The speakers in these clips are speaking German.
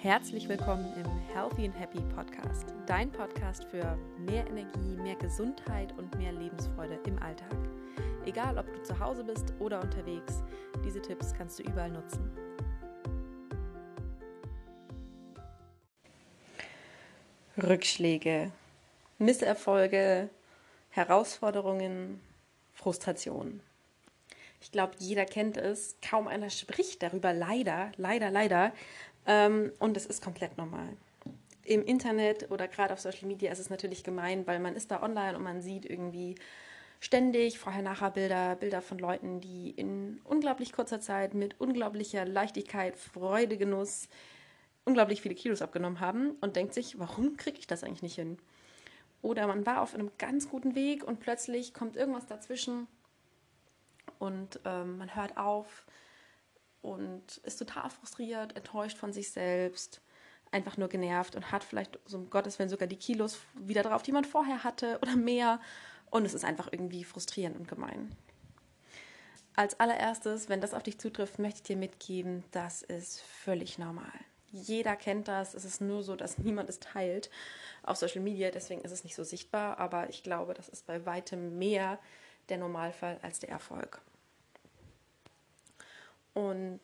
Herzlich willkommen im Healthy and Happy Podcast, dein Podcast für mehr Energie, mehr Gesundheit und mehr Lebensfreude im Alltag. Egal, ob du zu Hause bist oder unterwegs, diese Tipps kannst du überall nutzen. Rückschläge, Misserfolge, Herausforderungen, Frustration. Ich glaube, jeder kennt es. Kaum einer spricht darüber. Leider, leider, leider. Ähm, und es ist komplett normal. Im Internet oder gerade auf Social Media ist es natürlich gemein, weil man ist da online und man sieht irgendwie ständig Vorher-Nachher-Bilder, Bilder von Leuten, die in unglaublich kurzer Zeit mit unglaublicher Leichtigkeit, Freude, Genuss unglaublich viele Kilos abgenommen haben und denkt sich, warum kriege ich das eigentlich nicht hin? Oder man war auf einem ganz guten Weg und plötzlich kommt irgendwas dazwischen und ähm, man hört auf, und ist total frustriert, enttäuscht von sich selbst, einfach nur genervt und hat vielleicht, so um Gottes Willen, sogar die Kilos wieder drauf, die man vorher hatte oder mehr. Und es ist einfach irgendwie frustrierend und gemein. Als allererstes, wenn das auf dich zutrifft, möchte ich dir mitgeben, das ist völlig normal. Jeder kennt das. Es ist nur so, dass niemand es teilt auf Social Media. Deswegen ist es nicht so sichtbar. Aber ich glaube, das ist bei weitem mehr der Normalfall als der Erfolg. Und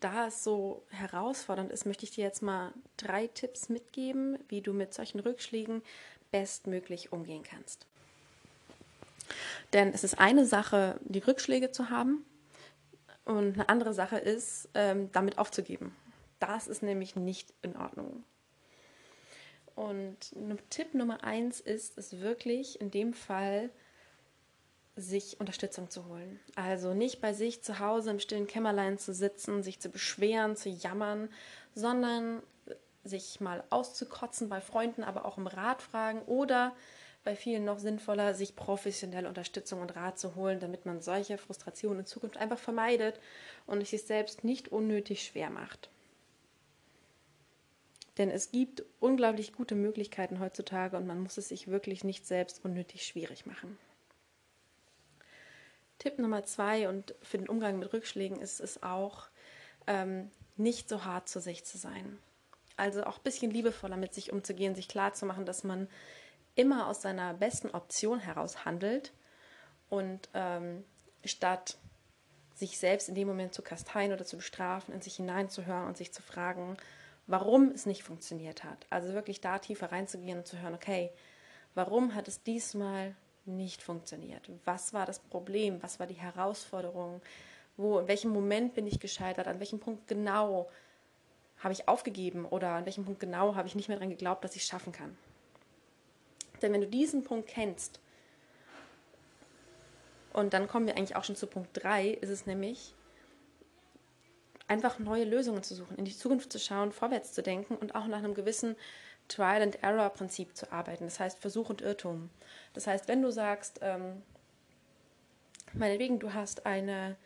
da es so herausfordernd ist, möchte ich dir jetzt mal drei Tipps mitgeben, wie du mit solchen Rückschlägen bestmöglich umgehen kannst. Denn es ist eine Sache, die Rückschläge zu haben und eine andere Sache ist, ähm, damit aufzugeben. Das ist nämlich nicht in Ordnung. Und Tipp Nummer eins ist es wirklich in dem Fall, sich Unterstützung zu holen. Also nicht bei sich zu Hause im stillen Kämmerlein zu sitzen, sich zu beschweren, zu jammern, sondern sich mal auszukotzen bei Freunden, aber auch im Rat fragen oder bei vielen noch sinnvoller, sich professionelle Unterstützung und Rat zu holen, damit man solche Frustrationen in Zukunft einfach vermeidet und es sich selbst nicht unnötig schwer macht. Denn es gibt unglaublich gute Möglichkeiten heutzutage und man muss es sich wirklich nicht selbst unnötig schwierig machen. Tipp Nummer zwei und für den Umgang mit Rückschlägen ist es auch, ähm, nicht so hart zu sich zu sein. Also auch ein bisschen liebevoller mit sich umzugehen, sich klarzumachen, dass man immer aus seiner besten Option heraus handelt und ähm, statt sich selbst in dem Moment zu kasteien oder zu bestrafen, in sich hineinzuhören und sich zu fragen, warum es nicht funktioniert hat. Also wirklich da tiefer reinzugehen und zu hören, okay, warum hat es diesmal nicht funktioniert? Was war das Problem? Was war die Herausforderung? Wo, in welchem Moment bin ich gescheitert? An welchem Punkt genau habe ich aufgegeben oder an welchem Punkt genau habe ich nicht mehr daran geglaubt, dass ich es schaffen kann? Denn wenn du diesen Punkt kennst, und dann kommen wir eigentlich auch schon zu Punkt 3, ist es nämlich, einfach neue Lösungen zu suchen, in die Zukunft zu schauen, vorwärts zu denken und auch nach einem gewissen Trial-and-Error-Prinzip zu arbeiten. Das heißt Versuch und Irrtum. Das heißt, wenn du sagst, ähm, meinetwegen, du hast eine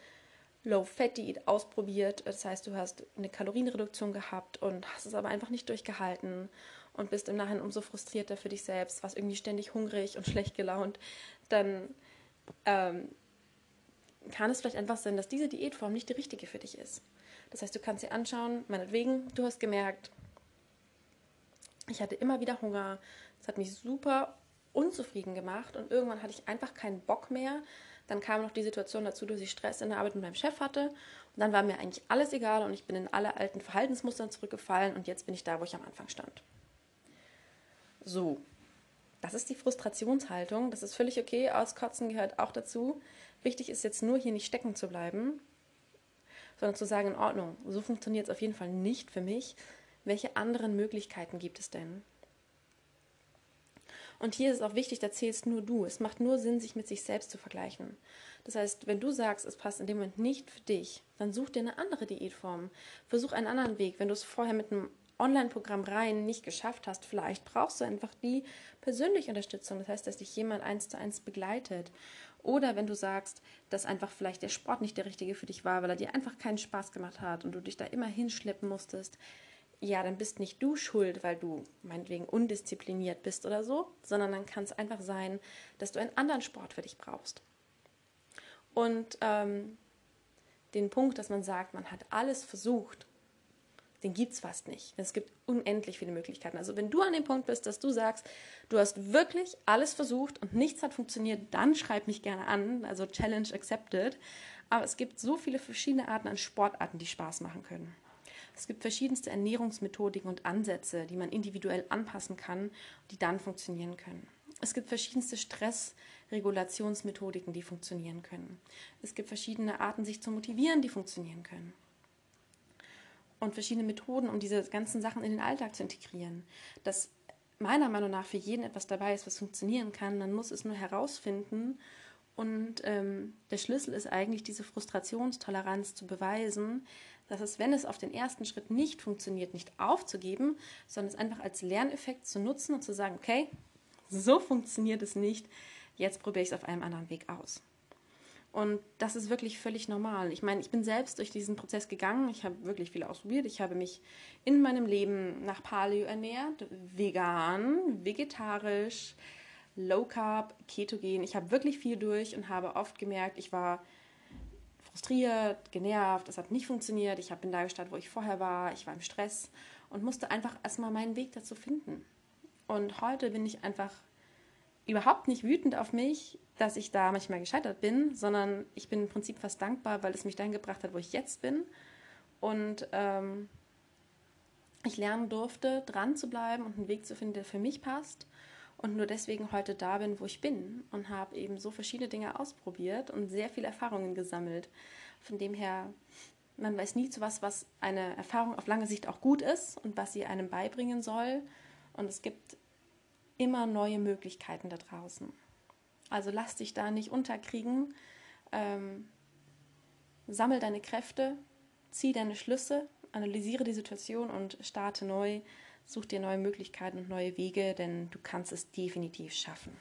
Low-Fat-Diät ausprobiert, das heißt, du hast eine Kalorienreduktion gehabt und hast es aber einfach nicht durchgehalten und bist im Nachhinein umso frustrierter für dich selbst, warst irgendwie ständig hungrig und schlecht gelaunt, dann ähm, kann es vielleicht einfach sein, dass diese Diätform nicht die richtige für dich ist. Das heißt, du kannst dir anschauen, meinetwegen, du hast gemerkt, ich hatte immer wieder Hunger. Das hat mich super unzufrieden gemacht und irgendwann hatte ich einfach keinen Bock mehr. Dann kam noch die Situation dazu, dass ich Stress in der Arbeit mit meinem Chef hatte. Und dann war mir eigentlich alles egal und ich bin in alle alten Verhaltensmustern zurückgefallen und jetzt bin ich da, wo ich am Anfang stand. So, das ist die Frustrationshaltung. Das ist völlig okay. Auskotzen gehört auch dazu. Wichtig ist jetzt nur, hier nicht stecken zu bleiben, sondern zu sagen, in Ordnung, so funktioniert es auf jeden Fall nicht für mich. Welche anderen Möglichkeiten gibt es denn? Und hier ist es auch wichtig, da zählst nur du. Es macht nur Sinn, sich mit sich selbst zu vergleichen. Das heißt, wenn du sagst, es passt in dem Moment nicht für dich, dann such dir eine andere Diätform. Versuch einen anderen Weg. Wenn du es vorher mit einem Online-Programm rein nicht geschafft hast, vielleicht brauchst du einfach die persönliche Unterstützung. Das heißt, dass dich jemand eins zu eins begleitet. Oder wenn du sagst, dass einfach vielleicht der Sport nicht der richtige für dich war, weil er dir einfach keinen Spaß gemacht hat und du dich da immer hinschleppen musstest, ja, dann bist nicht du schuld, weil du meinetwegen undiszipliniert bist oder so, sondern dann kann es einfach sein, dass du einen anderen Sport für dich brauchst. Und ähm, den Punkt, dass man sagt, man hat alles versucht, den gibt es fast nicht. Es gibt unendlich viele Möglichkeiten. Also wenn du an dem Punkt bist, dass du sagst, du hast wirklich alles versucht und nichts hat funktioniert, dann schreib mich gerne an. Also Challenge accepted. Aber es gibt so viele verschiedene Arten an Sportarten, die Spaß machen können. Es gibt verschiedenste Ernährungsmethodiken und Ansätze, die man individuell anpassen kann, die dann funktionieren können. Es gibt verschiedenste Stressregulationsmethodiken, die funktionieren können. Es gibt verschiedene Arten, sich zu motivieren, die funktionieren können und verschiedene Methoden, um diese ganzen Sachen in den Alltag zu integrieren. Dass meiner Meinung nach für jeden etwas dabei ist, was funktionieren kann. Man muss es nur herausfinden. Und ähm, der Schlüssel ist eigentlich, diese Frustrationstoleranz zu beweisen, dass es, wenn es auf den ersten Schritt nicht funktioniert, nicht aufzugeben, sondern es einfach als Lerneffekt zu nutzen und zu sagen, okay, so funktioniert es nicht, jetzt probiere ich es auf einem anderen Weg aus. Und das ist wirklich völlig normal. Ich meine, ich bin selbst durch diesen Prozess gegangen. Ich habe wirklich viel ausprobiert. Ich habe mich in meinem Leben nach Paleo ernährt, vegan, vegetarisch, low carb, ketogen. Ich habe wirklich viel durch und habe oft gemerkt, ich war frustriert, genervt, es hat nicht funktioniert. Ich bin da gestartet, wo ich vorher war. Ich war im Stress und musste einfach erstmal meinen Weg dazu finden. Und heute bin ich einfach überhaupt nicht wütend auf mich, dass ich da manchmal gescheitert bin, sondern ich bin im Prinzip fast dankbar, weil es mich dahin gebracht hat, wo ich jetzt bin. Und ähm, ich lernen durfte, dran zu bleiben und einen Weg zu finden, der für mich passt. Und nur deswegen heute da bin, wo ich bin. Und habe eben so verschiedene Dinge ausprobiert und sehr viele Erfahrungen gesammelt. Von dem her, man weiß nie zu was, was eine Erfahrung auf lange Sicht auch gut ist und was sie einem beibringen soll. Und es gibt immer neue Möglichkeiten da draußen. Also lass dich da nicht unterkriegen. Ähm, sammel deine Kräfte, zieh deine Schlüsse, analysiere die Situation und starte neu. Such dir neue Möglichkeiten und neue Wege, denn du kannst es definitiv schaffen.